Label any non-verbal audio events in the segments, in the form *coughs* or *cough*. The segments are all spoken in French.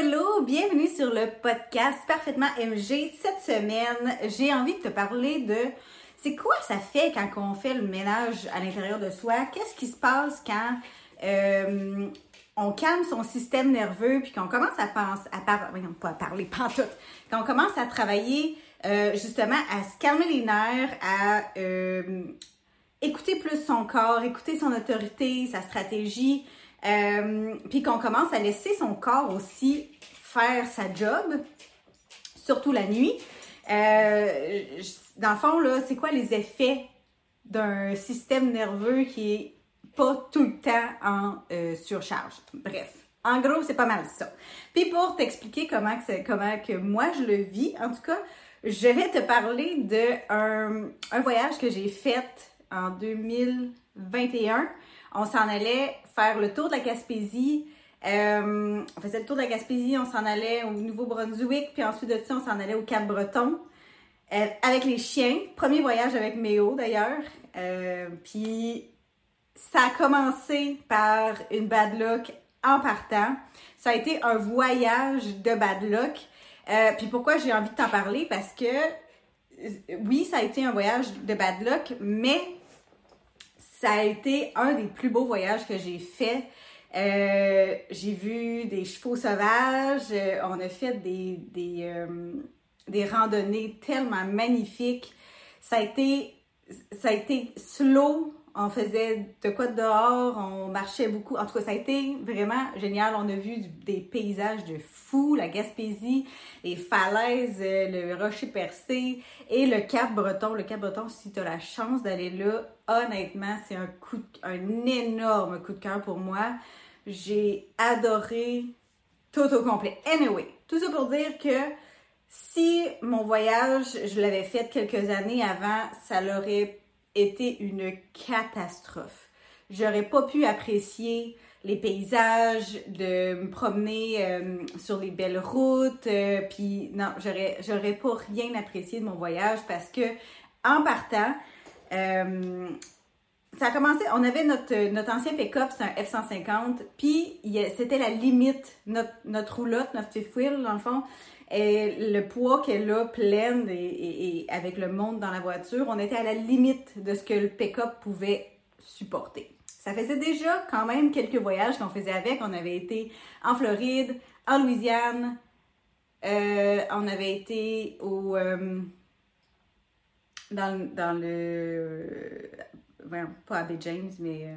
hello! Bienvenue sur le podcast Parfaitement MG. Cette semaine, j'ai envie de te parler de c'est quoi ça fait quand on fait le ménage à l'intérieur de soi? Qu'est-ce qui se passe quand euh, on calme son système nerveux puis qu'on commence à penser, à parler, pas à parler, pas tout, quand on commence à travailler euh, justement à se calmer les nerfs, à euh, écouter plus son corps, écouter son autorité, sa stratégie, euh, puis qu'on commence à laisser son corps aussi faire sa job, surtout la nuit. Euh, dans le fond, là, c'est quoi les effets d'un système nerveux qui est pas tout le temps en euh, surcharge? Bref. En gros, c'est pas mal ça. Puis pour t'expliquer comment que, comment que moi je le vis, en tout cas, je vais te parler d'un un voyage que j'ai fait en 2021 on s'en allait faire le tour de la Gaspésie. Euh, on faisait le tour de la Gaspésie, on s'en allait au Nouveau-Brunswick, puis ensuite de ça, on s'en allait au Cap-Breton euh, avec les chiens. Premier voyage avec Méo d'ailleurs. Euh, puis ça a commencé par une bad luck en partant. Ça a été un voyage de bad luck. puis pourquoi j'ai envie de t'en parler? Parce que oui, ça a été un voyage de bad luck, mais ça a été un des plus beaux voyages que j'ai fait. Euh, j'ai vu des chevaux sauvages, euh, on a fait euh, des, randonnées tellement magnifiques. Ça a ça a été slow, on faisait de quoi dehors, on marchait beaucoup. En tout cas, ça a été vraiment génial. On a vu des paysages de fou, la Gaspésie, les falaises, euh, le rocher percé et le Cap Breton. Le Cap Breton, si tu as la chance d'aller là, honnêtement, c'est un un énorme coup de cœur pour moi. J'ai adoré tout au complet. Anyway, tout ça pour dire que si mon voyage, je l'avais fait quelques années avant, ça l'aurait été une catastrophe. J'aurais pas pu apprécier les paysages, de me promener euh, sur les belles routes, euh, puis non, j'aurais j'aurais pas rien apprécié de mon voyage parce que en partant, euh, ça a commencé, on avait notre, notre ancien pick-up, c'est un F-150, puis c'était la limite, notre, notre roulotte, notre fifth wheel, dans le fond, et le poids qu'elle a pleine et, avec le monde dans la voiture, on était à la limite de ce que le pick-up pouvait supporter. Ça faisait déjà quand même quelques voyages qu'on faisait avec. On avait été en Floride, en Louisiane, euh, on avait été au euh, dans, dans, le pas à Bay James, mais euh,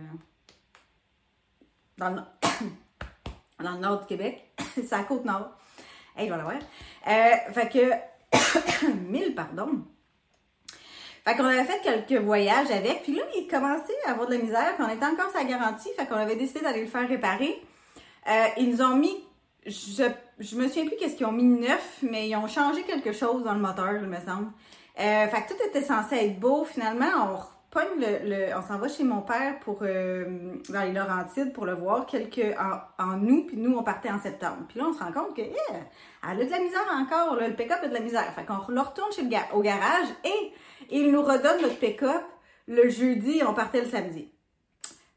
dans, le, *coughs* dans le nord du Québec. *coughs* C'est la côte nord. Hey, je vais l'avoir. Euh, fait que, *coughs* mille pardon. Fait qu'on avait fait quelques voyages avec, puis là, il commençait à avoir de la misère, puis on était encore sa garantie, fait qu'on avait décidé d'aller le faire réparer. Euh, ils nous ont mis, je, je me souviens plus qu'est-ce qu'ils ont mis neuf, mais ils ont changé quelque chose dans le moteur, il me semble. Euh, fait que tout était censé être beau. Finalement, on le, on s'en va chez mon père pour euh, dans les Laurentides pour le voir quelques en, août, puis nous on partait en septembre. Puis là on se rend compte que elle a de la misère encore, le pick-up a de la misère. Fait qu'on retourne chez le au garage et il nous redonne notre pick-up le jeudi, on partait le samedi.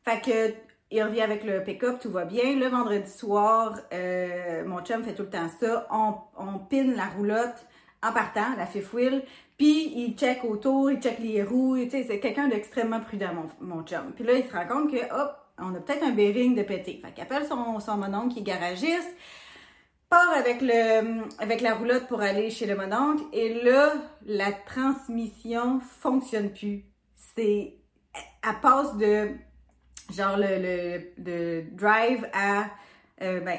Fait que il revient avec le pick-up, tout va bien. Le vendredi soir, euh, mon chum fait tout le temps ça. On, on pine la roulotte en partant, la fifth wheel, puis il check autour, il check les roues, tu sais, c'est quelqu'un d'extrêmement prudent, mon, mon chum. Puis là, il se rend compte que, hop, on a peut-être un bearing de pété. Fait qu'il appelle son, son mononcle qui est part avec le avec la roulotte pour aller chez le mononcle, et là, la transmission fonctionne plus. C'est, elle passe de, genre, le, le de drive à, euh, ben,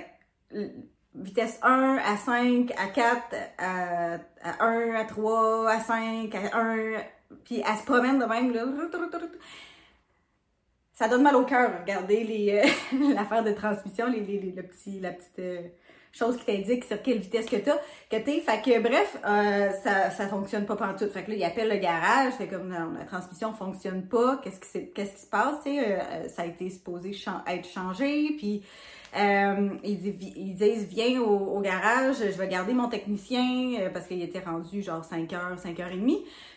vitesse 1 à 5 à 4 à, 1 à 3 à 5 à 1 puis elle se promène de même là. Ça donne mal au cœur, regardez les euh, *laughs* l'affaire de transmission, les, les, le petit, la petite euh, chose qui t'indique sur quelle vitesse que t'as, que t'es. Fait que bref, euh, ça, ça fonctionne pas tout. Fait que là, il appelle le garage, c'est comme non, la transmission fonctionne pas, qu'est-ce qui, qu'est-ce qui se passe, tu sais, ça a été supposé être changé, puis euh, ils, disent, viens au, garage, je vais garder mon technicien euh, parce qu'il était rendu genre 5 h 5 h 30.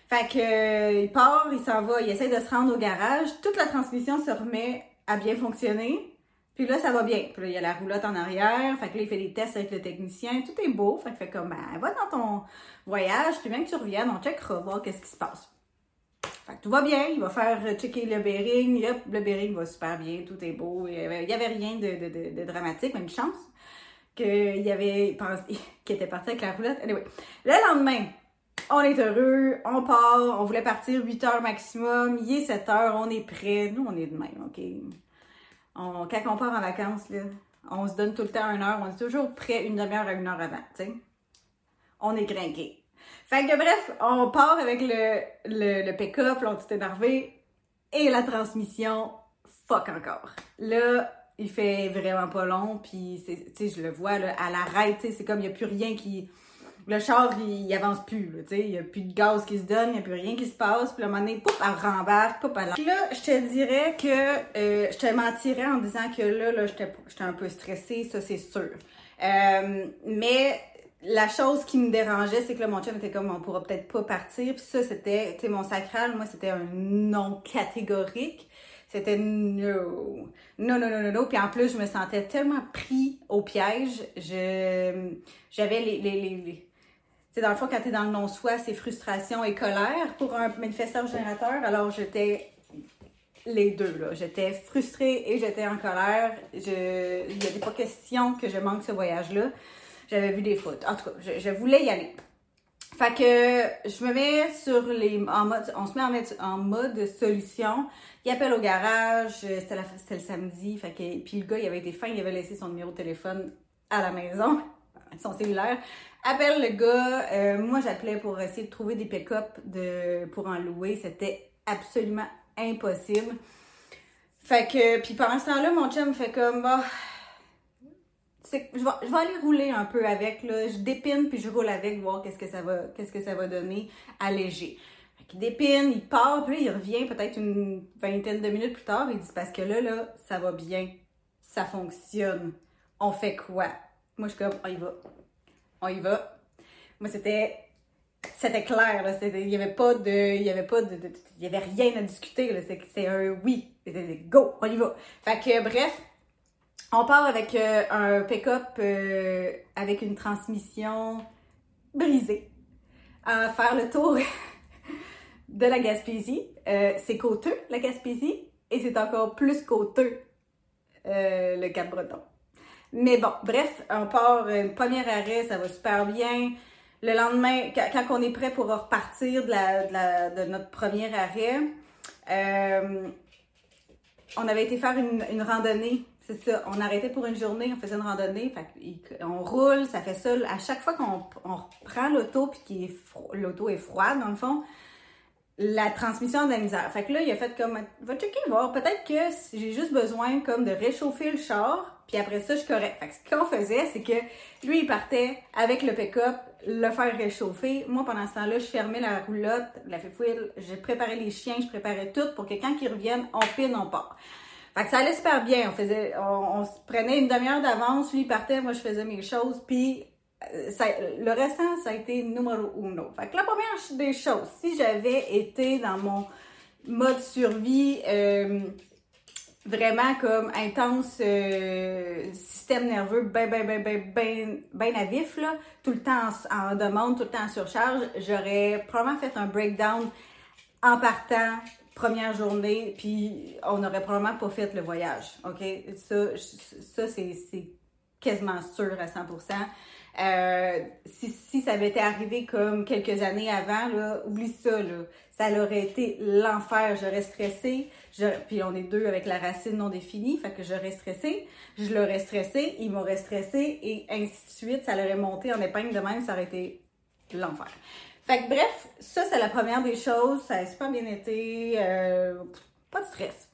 Fait que euh, il part, il s'en va, il essaie de se rendre au garage. Toute la transmission se remet à bien fonctionner. Puis là, ça va bien. Puis là, il y a la roulotte en arrière. Fait que là, il fait des tests avec le technicien. Tout est beau. Fait que fait comme, ben, va dans ton voyage. Puis même que tu reviennes, on checkera, voir qu'est-ce qui se passe. Fait que tout va bien. Il va faire checker le bearing. Hop, le bearing va super bien. Tout est beau. Il y avait, rien de, dramatique, mais une chance qu'il y avait pensé, *laughs* qu'il était parti avec la roulotte. Anyway. Le lendemain, on est heureux, on part, on voulait partir 8 heures maximum, il est 7 heures, on est prêt. Nous, on est de même, OK? On, quand on part en vacances, là, on se donne tout le temps une heure, on est toujours prêt une demi-heure à une heure avant. On est grinqué. Fait que bref, on part avec le, le, pick-up, on tout énervé, et la transmission, fuck encore. Là, il fait vraiment pas long, puis tu sais, je le vois, à l'arrêt, tu c'est comme, il n'y a plus rien qui le char, il, avance plus, tu sais, il n'y a plus de gaz qui se donne, il n'y a plus rien qui se passe, puis à un moment donné, pouf, elle rembarque, pouf, elle... Là, je te dirais que, euh, je te mentirais en disant que là, là, j'étais un peu stressée, ça c'est sûr. Euh, mais la chose qui me dérangeait, c'est que là, mon chum était comme, on pourra peut-être pas partir, puis ça, c'était, tu mon sacral, moi, c'était un non catégorique. C'était no. Non, non, non, non, non. Puis en plus, je me sentais tellement pris au piège. Je, j'avais les, les, les c'est dans le fond, quand tu es dans le non-soi, c'est frustration et colère pour un manifesteur générateur. Alors, j'étais les deux, là. J'étais frustrée et j'étais en colère. Je... Il avait pas question que je manque ce voyage-là. J'avais vu des fautes. En tout cas, je, voulais y aller. Fait que je me mets sur les. En mode, on se met en, mode solution. Il appelle au garage. C'était, le samedi. Fait puis le gars, il avait été fin. Il avait laissé son numéro de téléphone à la maison, *laughs* son cellulaire appelle le gars. Euh, moi, j'appelais pour essayer de trouver des pick-up pour en louer. C'était absolument impossible. Fait que, puis pendant ce temps-là, mon chum fait comme, bah, je vais, aller rouler un peu avec, là. Je dépine puis je roule avec, voir qu'est-ce que ça va, qu'est-ce que ça va donner allégé. Qu'il dépine, il part, puis il revient peut-être une vingtaine de minutes plus tard. Il dit, parce que là, là, ça va bien. Ça fonctionne. On fait quoi? Moi, je suis comme, on y va on y va. Moi, c'était c'était clair il y avait pas de il y avait pas de, il y avait rien à discuter c'est un oui, go, on y va. Fait bref, on part avec euh, un pick-up euh, avec une transmission brisée à faire le tour *laughs* de la Gaspésie. Euh, c'est coûteux la Gaspésie et c'est encore plus coûteux le Cap-Breton. Mais bon, bref, on part, euh, premier arrêt, ça va super bien. Le lendemain, quand, on est prêt pour repartir de, la, de, notre premier arrêt, euh, on avait été faire une, randonnée. C'est ça, on arrêtait pour une journée, on faisait une randonnée, on roule, ça fait ça. À chaque fois qu'on on prend l'auto, puis l'auto est froide, dans le fond, la transmission de la misère. Fait que là, il a fait comme, va checker, voir, peut-être que j'ai juste besoin comme de réchauffer le char, puis après ça, je correct. Fait que ce qu'on faisait, c'est que lui, il partait avec le pick-up, le faire réchauffer. Moi, pendant ce temps-là, je fermais la roulotte, la fouille, je préparais les chiens, je préparais tout pour que quand ils reviennent, on pine, on part. Fait que ça allait super bien. On faisait, on, prenait une demi-heure d'avance, lui il partait, moi je faisais mes choses, puis euh, le restant, ça a été numéro uno. Fait que la première des choses, si j'avais été dans mon mode survie, euh, vraiment comme intense euh, système nerveux ben ben ben ben ben ben à vif là, tout le temps en, demande, tout le temps en surcharge, j'aurais probablement fait un breakdown en partant première journée, puis on n'aurait probablement pas fait le voyage, ok? Ça, ça c'est quasiment sûr à 100%. Euh, si, si, ça avait été arrivé comme quelques années avant, là, oublie ça, là. Ça aurait été l'enfer. J'aurais stressé. Puis on est deux avec la racine non définie. Fait que j'aurais stressé. Je l'aurais stressé. Il m'aurait stressé. Et ainsi de suite. Ça l'aurait monté en épingle de même. Ça aurait été l'enfer. Fait que bref, ça, c'est la première des choses. Ça a super bien été. Euh, pas de stress.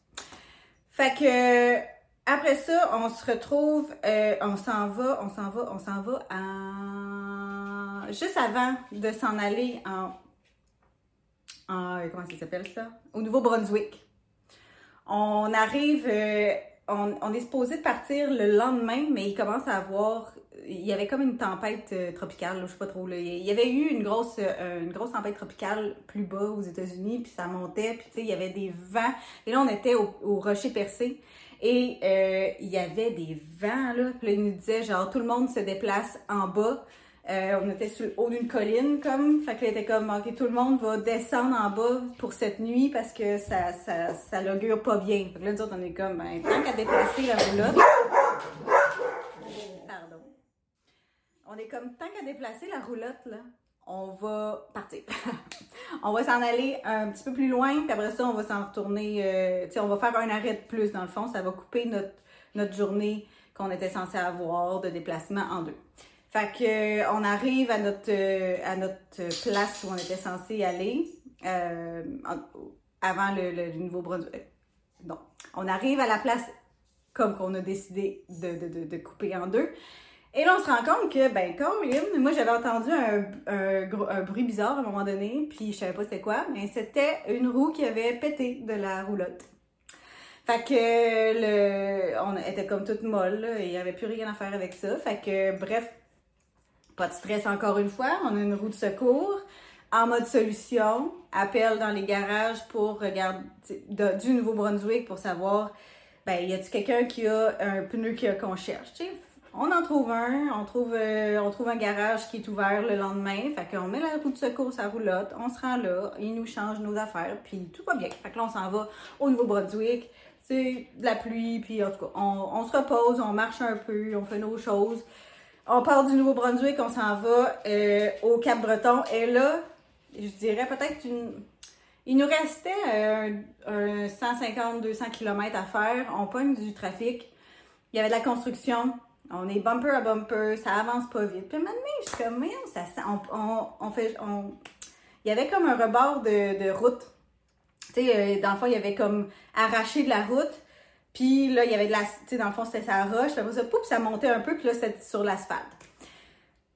Fait que après ça, on se retrouve, euh, on s'en va, on s'en va, on s'en va en... Juste avant de s'en aller en... en... Comment ça s'appelle ça? Au Nouveau-Brunswick. On arrive, euh, on, on, est supposé partir le lendemain, mais il commence à avoir... Il y avait comme une tempête euh, tropicale, je sais pas trop. Là. Il y avait eu une grosse, une grosse tempête tropicale plus bas aux États-Unis, puis ça montait, puis tu sais, il y avait des vents. Et là, on était au, rocher percé. Et euh, il y avait des vents, là. Puis là, il nous disait, genre, tout le monde se déplace en bas. Euh, on était sur le haut d'une colline, comme. Fait que là, était comme, OK, tout le monde va descendre en bas pour cette nuit parce que ça, ça, ça l'augure pas bien. Fait que là, nous on est comme, ben, tant qu'à déplacer la roulotte. Pardon. On est comme, tant qu'à déplacer la roulotte, là, on va partir. *laughs* on va s'en aller un petit peu plus loin, puis après ça, on va s'en retourner. Euh, tu sais, on va faire un arrêt de plus, dans le fond. Ça va couper notre, notre journée qu'on était censé avoir de déplacement en deux. Fait que euh, on arrive à notre euh, à notre place où on était censé aller euh, avant le, Nouveau-Brunswick. Non, on arrive à la place comme qu'on a décidé de, de, de, couper en deux. Et là, on se rend compte que, ben, Colin, moi, j'avais entendu un, un, bruit bizarre à un moment donné, puis je savais pas c'était quoi, mais c'était une roue qui avait pété de la roulotte. Fait que le, on était comme toute molle, il n'y avait plus rien à faire avec ça. Fait que, bref, pas de stress encore une fois, on a une roue de secours en mode solution, appel dans les garages pour regarder du Nouveau-Brunswick pour savoir, ben, y a-t-il quelqu'un qui a un pneu qu'on cherche, On en trouve un, on trouve, euh, on trouve un garage qui est ouvert le lendemain, fait qu'on met la roue de secours la roulotte, on se rend là, ils nous changent nos affaires, puis tout va bien. Fait que là, on s'en va au Nouveau-Brunswick, c'est de la pluie, puis en tout cas, on se repose, on marche un peu, on fait nos choses. On part du Nouveau-Brunswick, on s'en va euh, au Cap-Breton. Et là, je dirais peut-être une. Il nous restait un, un 150-200 km à faire. On pogne du trafic. Il y avait de la construction. On est bumper à bumper. Ça avance pas vite. Puis maintenant, je suis comme, ça on, fait. Il y avait comme un rebord de, de route. Tu sais, euh, dans le fond, il y avait comme arraché de la route. Puis là, il y avait de la. Tu sais, dans le fond, c'était sa roche. Puis ça, poup, ça montait un peu. Puis là, c'était sur l'asphalte.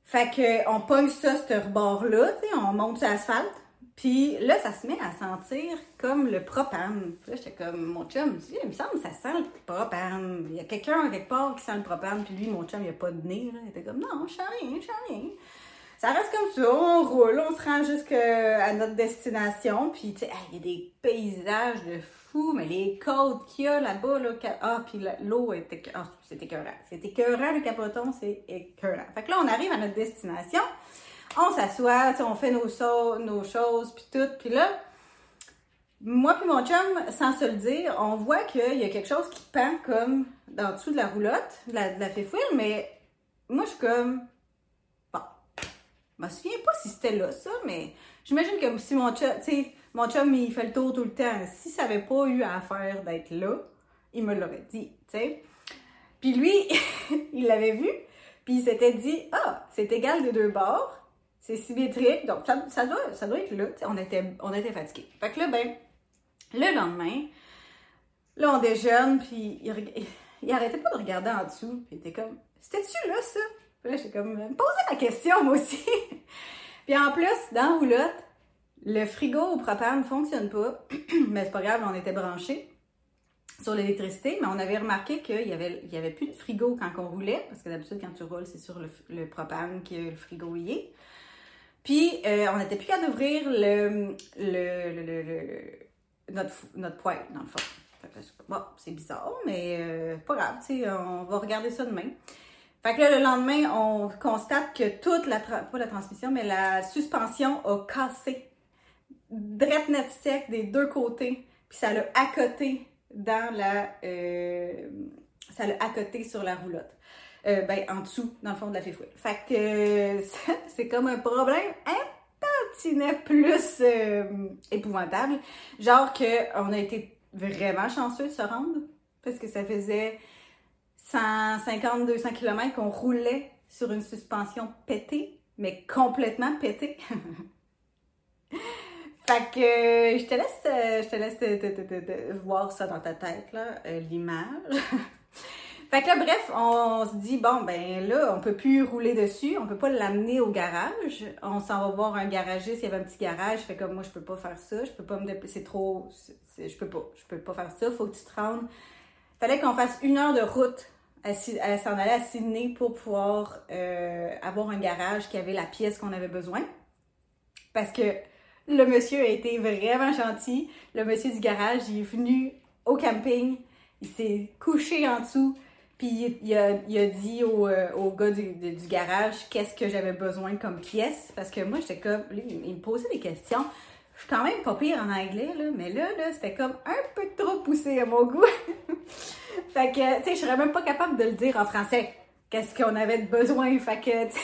Fait que on pogne ça, ce rebord-là. Tu sais, on monte sur l'asphalte. Puis là, ça se met à sentir comme le propane. Puis là, j'étais comme, mon chum, il me semble que ça sent le propane. Il y a quelqu'un quelque part qui sent le propane. Puis lui, mon chum, il a pas de nez. Là. Il était comme, non, je sens rien, je sens rien. Ça reste comme ça, on roule, on se rend jusqu'à notre destination. Puis, tu sais, il y a des paysages de fou, mais les côtes qu'il y a là-bas, là, ah, puis l'eau ah, c'est écœurant. C'est écœurant, le capoton, c'est écœurant. Fait que là, on arrive à notre destination, on s'assoit, on fait nos, nos choses, puis tout, puis là, moi puis mon chum, sans se le dire, on voit qu'il y a quelque chose qui pend comme dans dessous de la roulotte, de la, de la mais moi, je suis comme, je me souviens pas si c'était là, ça, mais j'imagine que si mon chum, tu sais, mon chum, il fait le tour tout le temps. Si ça n'avait pas eu à faire d'être là, il me l'aurait dit, tu sais. Puis lui, *laughs* il l'avait vu, puis il s'était dit, ah, c'est égal de deux bords, c'est symétrique, donc ça, doit, ça doit être là. on était, on était fatigués. Fait que là, ben, le lendemain, là, on déjeune, puis il, il, arrêtait pas de regarder en dessous, puis il était comme, c'était-tu là, ça? Puis là, j'étais comme, me poser la question, moi aussi. *laughs* puis en plus, dans roulotte, le frigo au propane ne fonctionne pas, *clears throat* mais c'est pas grave, on était branchés sur l'électricité, mais on avait remarqué qu'il y avait, y avait plus de frigo quand on roulait, parce que d'habitude, quand tu roules, c'est sur le, propane que le frigo y est. Puis, euh, on n'était plus qu'à d'ouvrir le, le, notre, notre poêle, dans le fond. Bon, c'est bizarre, mais euh, pas grave, on va regarder ça demain. Fait que là, le lendemain, on constate que toute la, pas la transmission, mais la suspension a cassé drette net sec des deux côtés, puis ça l'a accoté dans la. Euh, ça l'a accoté sur la roulotte. Euh, ben, en dessous, dans le fond de la fifouille. Fait que *laughs* c'est comme un problème un tantinet plus euh, épouvantable. Genre que on a été vraiment chanceux de se rendre, parce que ça faisait 150-200 km qu'on roulait sur une suspension pétée, mais complètement pétée. *laughs* Fait que euh, je te laisse, euh, je te laisse voir ça dans ta tête, euh, l'image. *laughs* fait que là, bref, on, se dit, bon, ben là, on peut plus rouler dessus, on peut pas l'amener au garage. On s'en va voir un garagiste, il y avait un petit garage. Fait comme moi, je peux pas faire ça, je peux pas me déplacer, c'est trop, je peux pas, je peux pas faire ça, faut que tu te rendes. Fallait qu'on fasse une heure de route à, s'en aller à Sydney pour pouvoir avoir un garage qui avait la pièce qu'on avait besoin. Parce que le monsieur a été vraiment gentil. Le monsieur du garage, il est venu au camping. il s'est couché en dessous, puis il a, dit au, euh, gars du, garage qu'est-ce que j'avais besoin comme pièce. Parce que moi, j'étais comme. il me posait des questions. Je suis quand même pas pire en anglais, là, mais là, là c'était comme un peu trop poussé à mon goût. *laughs* fait que, tu sais, je serais même pas capable de le dire en français. Qu'est-ce qu'on avait de besoin. Fait que, tu sais,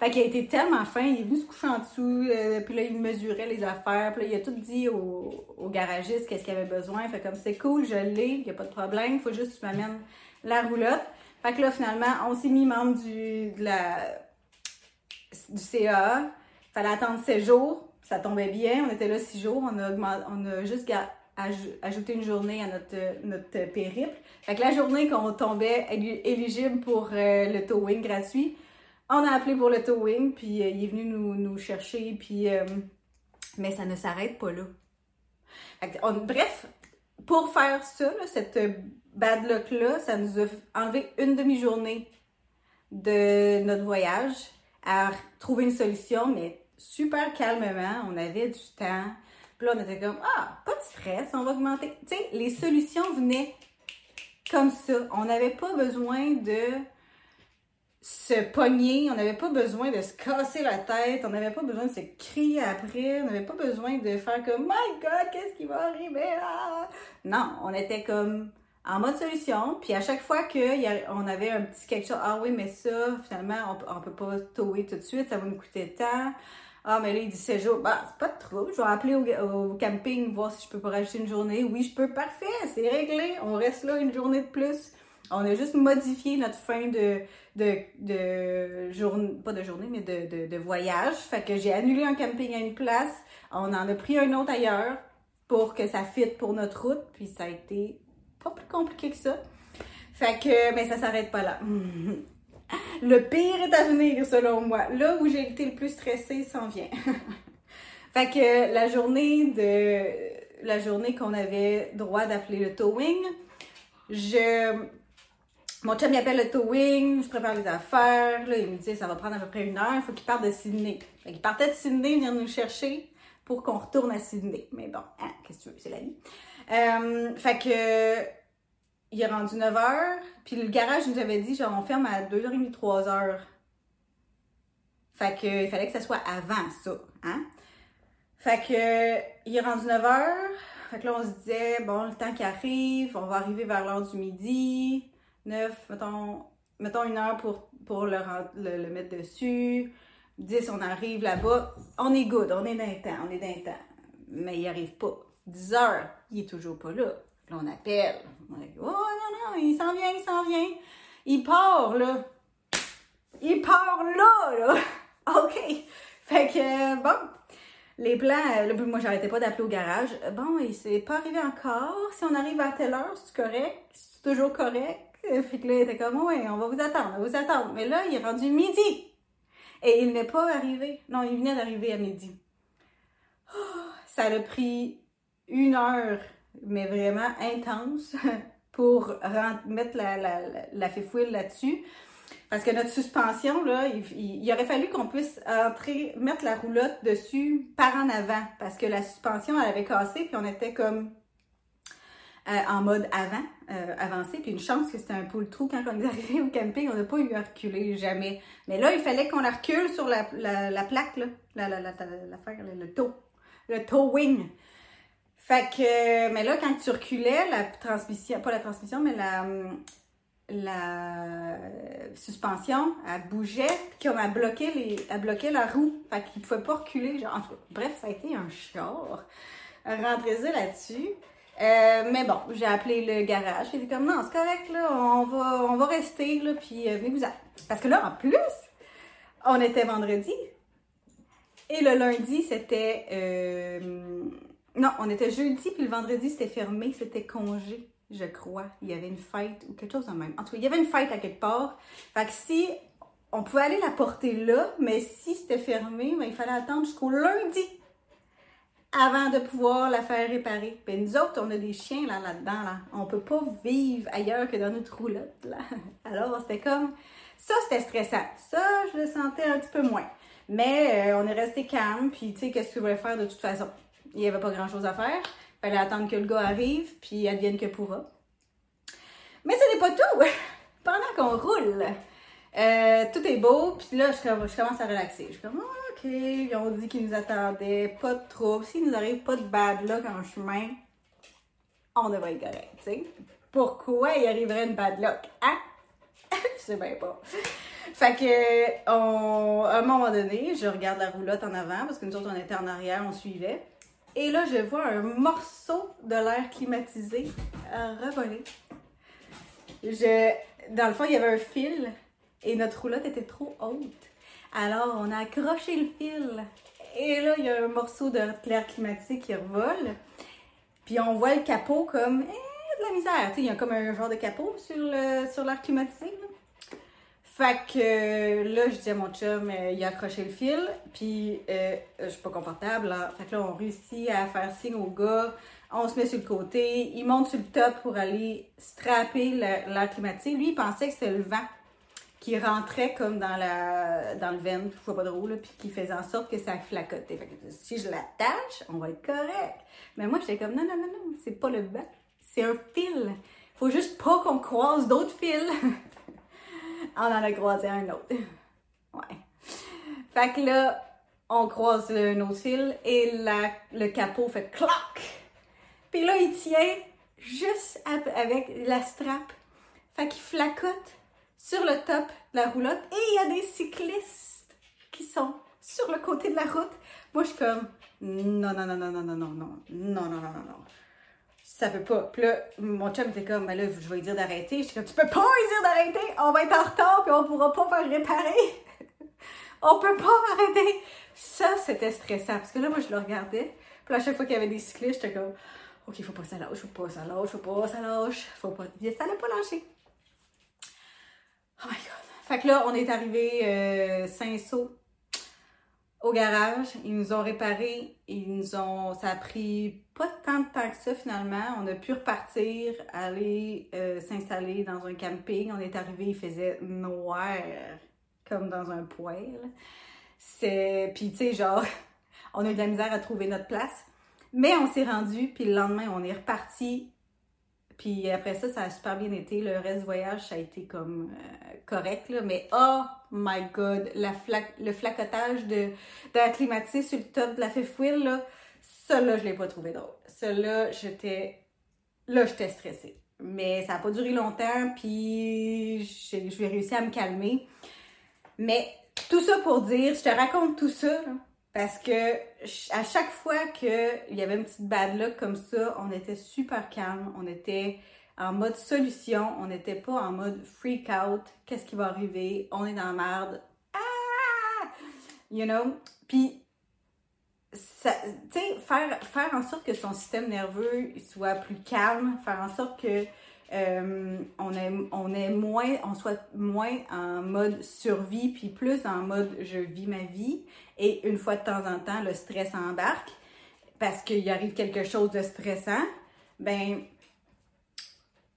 fait qu'il a été tellement fin, il est venu se coucher en dessous, euh, puis là, il mesurait les affaires, puis là, il a tout dit au, au garagiste qu'est-ce qu'il avait besoin. Fait comme, c'est cool, je l'ai, il n'y a pas de problème, faut juste que tu m'amènes la roulotte. Fait que là, finalement, on s'est mis membre du, de la, du CA. Fallait attendre 7 jours, ça tombait bien, on était là 6 jours, on a, augmenté- on a juste ajouté une journée à notre, notre périple. Fait que la journée qu'on tombait éli- éligible pour euh, le towing gratuit, on a appelé pour le towing, puis euh, il est venu nous, nous chercher, puis... euh, mais ça ne s'arrête pas là. Bref, pour faire ça, cette bad luck-là, ça nous a enlevé une demi-journée de notre voyage à trouver une solution, mais super calmement. On avait du temps. Puis là, on était comme, ah, pas de stress, on va augmenter. Tu sais, les solutions venaient comme ça. On n'avait pas besoin de se pogner, on n'avait pas besoin de se casser la tête, on n'avait pas besoin de se crier après, on n'avait pas besoin de faire comme My God, qu'est-ce qui va arriver là? Non, on était comme en mode solution, puis à chaque fois qu'on avait un petit quelque chose, ah oui, mais ça, finalement, on, on peut pas tower tout de suite, ça va nous coûter tant. Ah, mais là, il dit 7 jours. Bah, c'est pas de trouble. Je vais appeler au, camping, voir si je peux pas rajouter une journée. Oui, je peux. Parfait, c'est réglé. On reste là une journée de plus. On a juste modifié notre fin de, de, de journée, pas de journée, mais de, de, de voyage. Fait que j'ai annulé un camping à une place. On en a pris un autre ailleurs pour que ça fitte pour notre route. Puis ça a été pas plus compliqué que ça. Fait que, mais ça s'arrête pas là. *laughs* *laughs* Le pire est à venir, selon moi. Là où j'ai été le plus stressée s'en vient. *laughs* fait que la journée de la journée qu'on avait droit d'appeler le towing, je mon chum il appelle le towing, je prépare les affaires, là il me dit ça va prendre à peu près une heure, il faut qu'il parte de Sydney. Fait qu'il partait de Sydney venir nous chercher pour qu'on retourne à Sydney. Mais bon, hein, qu'est-ce que tu veux, c'est la vie. Euh, fait que il est rendu 9h, puis le garage nous avait dit genre on ferme à 2h30, 3h. Fait que il fallait que ça soit avant ça, hein? Fait que il est rendu 9h, fait que là on se disait bon, le temps qui arrive, on va arriver vers l'heure du midi, 9, mettons, mettons une heure pour, pour le, mettre dessus. 10, on arrive là-bas. On est good, on est le temps, on est le temps. Mais il arrive pas. 10 heures, il est toujours pas là. Là, on appelle. On dit, oh non, non, il s'en vient, il s'en vient. Il part, là. Il part là, là. *laughs* OK. Fait que, bon, les plans, euh, là, moi, j'arrêtais pas d'appeler au garage. Bon, il s'est pas arrivé encore. Si on arrive à telle heure, c'est correct. C'est toujours correct. *laughs* Fait que là, il était comme, ouais, on va vous attendre, on va vous attendre. Mais là, il est rendu midi. Et il n'est pas arrivé. Non, il venait d'arriver à midi. Oh, ça a pris une heure, mais vraiment intense, *laughs* pour mettre la, la, la, fifouille là-dessus. Parce que notre suspension, là, il, aurait fallu qu'on puisse entrer, mettre la roulotte dessus par en avant. Parce que la suspension, elle avait cassé, puis on était comme euh, en mode avant, euh, avancé. Puis une chance que c'était un pull trou quand on est arrivé au camping, on n'a pas eu à reculer jamais. Mais là, il fallait qu'on la recule sur la, la, la plaque, là, la, la, le, tow, le towing. Fait que, mais là, quand tu reculais, la transmission, pas la transmission, mais la, la suspension, elle bougeait, puis comme elle bloquait, les, elle bloquait la roue. Fait qu'il pouvait pas reculer. Genre, en tout cas, bref, ça a été un char. Rentrer ça là-dessus. Euh, mais bon, j'ai appelé le garage. J'ai dit comme non, c'est correct, là, on va, on va rester, là, puis euh, venez-vous-en. Parce que là, en plus, on était vendredi. Et le lundi, c'était. euh, non, on était jeudi, puis le vendredi, c'était fermé, c'était congé, je crois. Il y avait une fête ou quelque chose de même. En tout cas, il y avait une fête à quelque part. Fait que si. On pouvait aller la porter là, mais si c'était fermé, ben, il fallait attendre jusqu'au lundi avant de pouvoir la faire réparer. Ben, nous autres, on a des chiens là, là-dedans. Là. On peut pas vivre ailleurs que dans notre roulotte. Là. *laughs* Alors, c'était comme... Ça, c'était stressant. Ça, je le sentais un petit peu moins. Mais euh, on est resté calme, puis tu sais, qu'est-ce que tu voulais faire de toute façon? Il n'y avait pas grand-chose à faire. fallait attendre que le gars arrive, puis advienne que pourra. Mais ce n'est pas tout! *laughs* Pendant qu'on roule, euh, tout est beau, puis là, je, commence à relaxer. Je suis comme, OK, ils ont dit qu'ils nous attendaient, pas de trouble. S'il nous arrive pas de bad luck en chemin, on devrait être correct, tu sais. Pourquoi il arriverait une bad luck? Hein? *laughs* je sais bien pas. Fait que, à un moment donné, je regarde la roulotte en avant, parce que nous autres, on était en arrière, on suivait. Et là, je vois un morceau de l'air climatisé revoler. Je, dans le fond, il y avait un fil et notre roulotte était trop haute. Alors, on a accroché le fil. Et là, il y a un morceau de l'air climatisé qui revole. Puis on voit le capot comme eh, de la misère. il y a comme un genre de capot sur l'air climatisé. Fait que là, je dis à mon chum, euh, il a accroché le fil, puis euh, je suis pas confortable. Là. Fait que là, on réussit à faire signe au gars, on se met sur le côté, il monte sur le top pour aller strapper l'air climatisé. Lui, il pensait que c'était le vent qui rentrait comme dans, la, dans le ventre, je pas de roue, puis qui faisait en sorte que ça flacotait. Fait que si je l'attache, on va être correct. Mais moi, j'étais comme, non, non, non, non, c'est pas le vent, c'est un fil. Faut juste pas qu'on croise d'autres fils. *laughs* on en a croisé un autre. Ouais. Fait que là, on croise un autre fil et la, le capot fait cloc. Puis là, il tient juste avec la strap. Fait qu'il flacote sur le top de la roulotte et il y a des cyclistes qui sont sur le côté de la route. Moi, je suis comme non, non, non, non, non, non, non, non, non, non, non, non, non ça peut pas. Puis là, mon chum était comme, mais là, je vais lui dire d'arrêter. Je suis comme, tu peux pas lui dire d'arrêter, on va être en retard, puis on pourra pas faire réparer. *laughs* on peut pas arrêter. Ça, c'était stressant, parce que là, moi, je le regardais. Puis à chaque fois qu'il y avait des cyclistes, j'étais comme, OK, faut pas ça lâche, faut pas ça lâche, faut pas ça lâche, faut pas. Ça n'a pas lâché. Oh my god. Fait que là, on est arrivé euh, Saint-Saul au garage. Ils nous ont réparé. Ils nous ont. Ça a pris pas tant de temps que ça finalement. On a pu repartir, aller euh, s'installer dans un camping. On est arrivé, il faisait noir comme dans un poêle. C'est. Puis tu sais, genre, *laughs* on a eu de la misère à trouver notre place. Mais on s'est rendu, puis le lendemain, on est reparti puis après ça, ça a super bien été. Le reste du voyage, ça a été comme euh, correct, là. Mais oh my god, le flacotage de, de la sur le top de la wheel, là, ça là, je l'ai pas trouvé drôle. Ça là, j'étais. Là, j'étais stressée. Mais ça n'a pas duré longtemps, puis je vais réussir à me calmer. Mais tout ça pour dire, je te raconte tout ça, parce que à chaque fois qu'il y avait une petite bad luck comme ça, on était super calme, on était en mode solution, on n'était pas en mode freak out. Qu'est-ce qui va arriver? On est dans la merde. Ah! You know? Puis, faire, faire en sorte que son système nerveux soit plus calme, faire en sorte que euh, on, on moins, on soit moins en mode survie, puis plus en mode je vis ma vie. Et une fois de temps en temps, le stress embarque parce qu'il arrive quelque chose de stressant. Ben,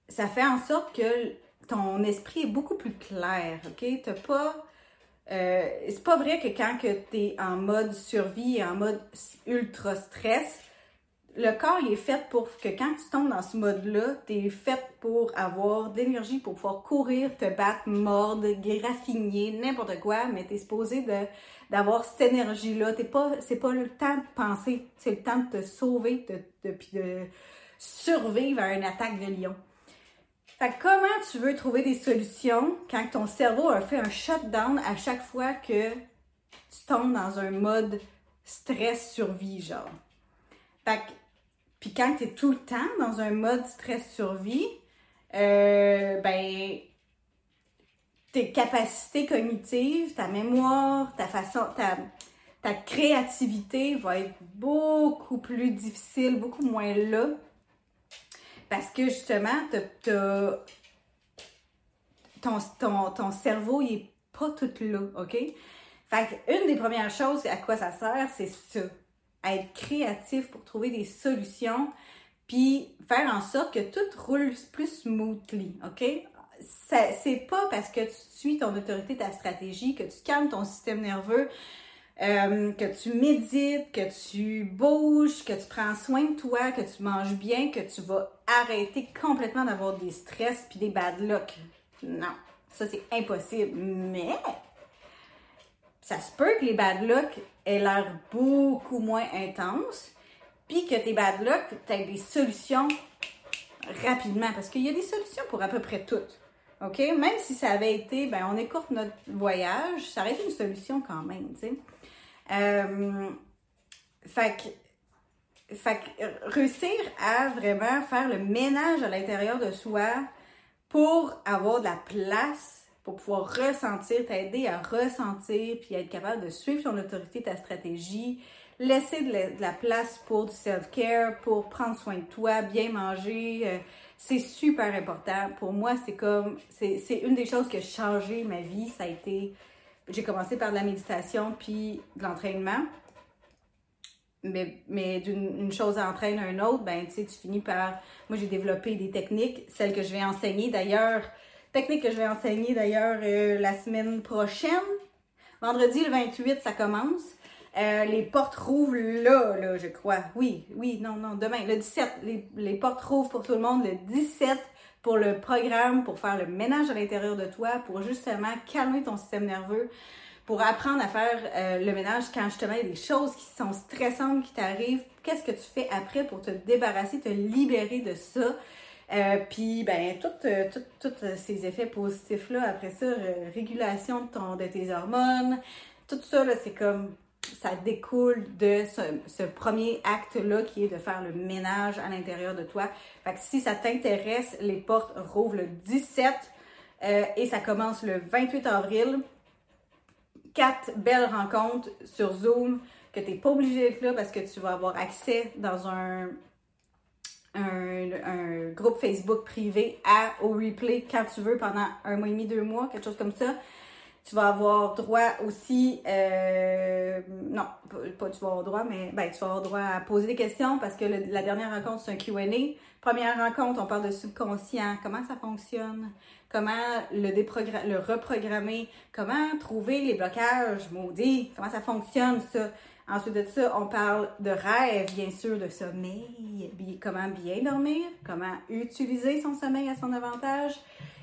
ça fait en sorte que ton esprit est beaucoup plus clair, ok? T'as pas. Euh, c'est pas vrai que quand tu es en mode survie et en mode ultra stress, le corps il est fait pour que quand tu tombes dans ce mode-là, tu es fait pour avoir d'énergie pour pouvoir courir, te battre, mordre, graffiner, n'importe quoi, mais tu es supposé de, d'avoir cette énergie-là. T'es pas, c'est pas le temps de penser, c'est le temps de te sauver, de, de, de survivre à une attaque de lion. Fait comment tu veux trouver des solutions quand ton cerveau a fait un shutdown à chaque fois que tu tombes dans un mode stress survie, genre? Fait puis quand tu es tout le temps dans un mode stress-survie, euh, ben, tes capacités cognitives, ta mémoire, ta façon, ta, ta créativité va être beaucoup plus difficile, beaucoup moins là. Parce que justement, ton, ton, ton cerveau, il est pas tout là, OK? Fait une des premières choses à quoi ça sert, c'est ça être créatif pour trouver des solutions, puis faire en sorte que tout roule plus smoothly, OK? C'est pas parce que tu suis ton autorité, ta stratégie, que tu calmes ton système nerveux, euh, que tu médites, que tu bouges, que tu prends soin de toi, que tu manges bien, que tu vas arrêter complètement d'avoir des stress puis des bad luck. Non, ça c'est impossible. Mais ça se peut que les bad luck aient l'air beaucoup moins intenses, puis que tes bad luck, tu aies des solutions rapidement, parce qu'il y a des solutions pour à peu près toutes. OK? Même si ça avait été, ben, on écourte notre voyage, ça aurait été une solution quand même, tu sais. Euh, fait que, que réussir à vraiment faire le ménage à l'intérieur de soi pour avoir de la place, pour pouvoir ressentir, t'aider à ressentir, puis être capable de suivre ton autorité, ta stratégie, laisser de la, place pour du self-care, pour prendre soin de toi, bien manger. Euh, c'est super important. Pour moi, c'est comme, c'est une des choses qui a changé ma vie. Ça a été, j'ai commencé par de la méditation puis de l'entraînement. Mais, mais d'une chose entraîne une autre, ben, tu sais, tu finis par. Moi, j'ai développé des techniques, celles que je vais enseigner d'ailleurs, techniques que je vais enseigner d'ailleurs euh, la semaine prochaine. Vendredi le 28, ça commence. Euh, les portes rouvrent là, là, je crois. Oui, oui, non, non, demain, le 17. Les, les portes rouvrent pour tout le monde le 17 pour le programme, pour faire le ménage à l'intérieur de toi, pour justement calmer ton système nerveux, pour apprendre à faire euh, le ménage quand justement il y a des choses qui sont stressantes qui t'arrivent. Qu'est-ce que tu fais après pour te débarrasser, te libérer de ça? Euh, puis, ben, tous ces effets positifs-là, après ça, régulation de, ton, de tes hormones, tout ça, là, c'est comme ça découle de ce, premier acte-là qui est de faire le ménage à l'intérieur de toi. Fait que si ça t'intéresse, les portes rouvrent le 17 euh, et ça commence le 28 avril. Quatre belles rencontres sur Zoom que tu n'es pas obligé d'être là parce que tu vas avoir accès dans un, un, un, groupe Facebook privé à, au replay quand tu veux pendant un mois et demi, deux mois, quelque chose comme ça. Tu vas avoir droit aussi, euh, non, pas, tu vas avoir droit, mais ben, tu vas avoir droit à poser des questions parce que la dernière rencontre, c'est un QA. Première rencontre, on parle de subconscient, comment ça fonctionne, comment le, le reprogrammer, comment trouver les blocages maudits, comment ça fonctionne ça? Ensuite de ça, on parle de rêve, bien sûr, de sommeil, comment bien dormir, comment utiliser son sommeil à son avantage?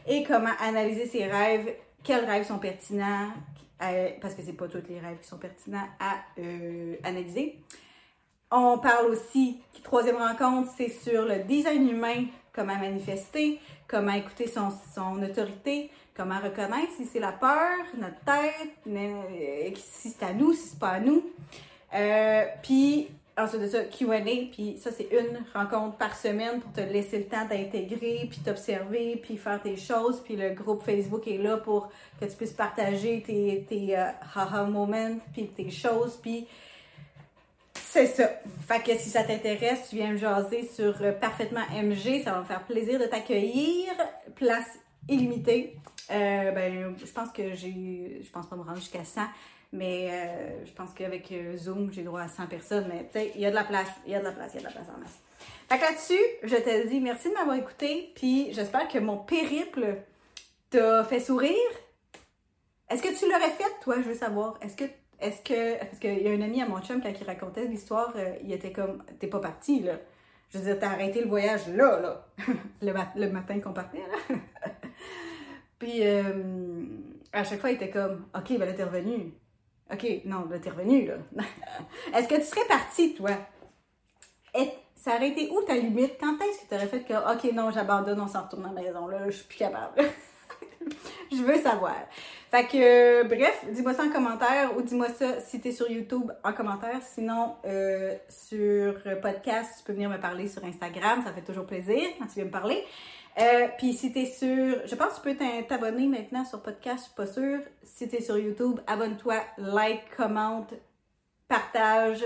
Et comment analyser ses rêves quels rêves sont pertinents, parce que c'est pas tous les rêves qui sont pertinents à euh, analyser. On parle aussi, troisième rencontre, c'est sur le design humain, comment manifester, comment écouter son, autorité, comment reconnaître si c'est la peur, notre tête, si c'est à nous, si c'est pas à nous. Euh, puis ensuite de ça, QA, puis ça, c'est une rencontre par semaine pour te laisser le temps d'intégrer, puis t'observer, puis faire tes choses. Puis le groupe Facebook est là pour que tu puisses partager tes, tes uh, haha moments, puis tes choses, puis c'est ça. Fait que si ça t'intéresse, tu viens me jaser sur euh, Parfaitement MG, ça va me faire plaisir de t'accueillir. Place illimitée. Euh, ben, je pense que j'ai, je pense pas me rendre jusqu'à 100. Mais euh, je pense qu'avec euh, Zoom, j'ai droit à 100 personnes. Mais tu sais, il y a de la place, il y a de la place, il y a de la place en masse. Fait que là-dessus, je te dis merci de m'avoir écouté. Puis j'espère que mon périple t'a fait sourire. Est-ce que tu l'aurais fait, toi, je veux savoir? Est-ce que. Est-ce que. Parce qu'il y a un ami à mon chum, quand il racontait l'histoire, euh, il était comme. T'es pas parti, là. Je veux dire, t'as arrêté le voyage là, là. *laughs* le, matin qu'on partait, là. *laughs* Puis, à chaque fois, il était comme, OK, ben là, t'es revenu. OK, non, là, t'es revenu, là. *laughs* est-ce que tu serais parti, toi? Ça aurait été où ta limite? Quand est-ce que tu aurais fait que, OK, non, j'abandonne, on s'en retourne à la maison, là, je suis plus capable? *laughs* je veux savoir. Fait que, bref, dis-moi ça en commentaire ou dis-moi ça si t'es sur YouTube en commentaire. Sinon, euh, sur podcast, tu peux venir me parler sur Instagram, ça fait toujours plaisir quand tu viens me parler. Euh, puis si t'es sur, je pense que tu peux t'abonner maintenant sur podcast, je suis pas sûre. Si t'es sur YouTube, abonne-toi, like, commente, partage.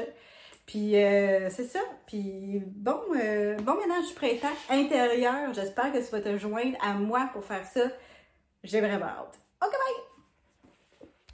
Puis euh, c'est ça. Puis bon, euh, bon ménage printemps intérieur. J'espère que tu vas te joindre à moi pour faire ça. J'ai vraiment hâte. Ok, bye!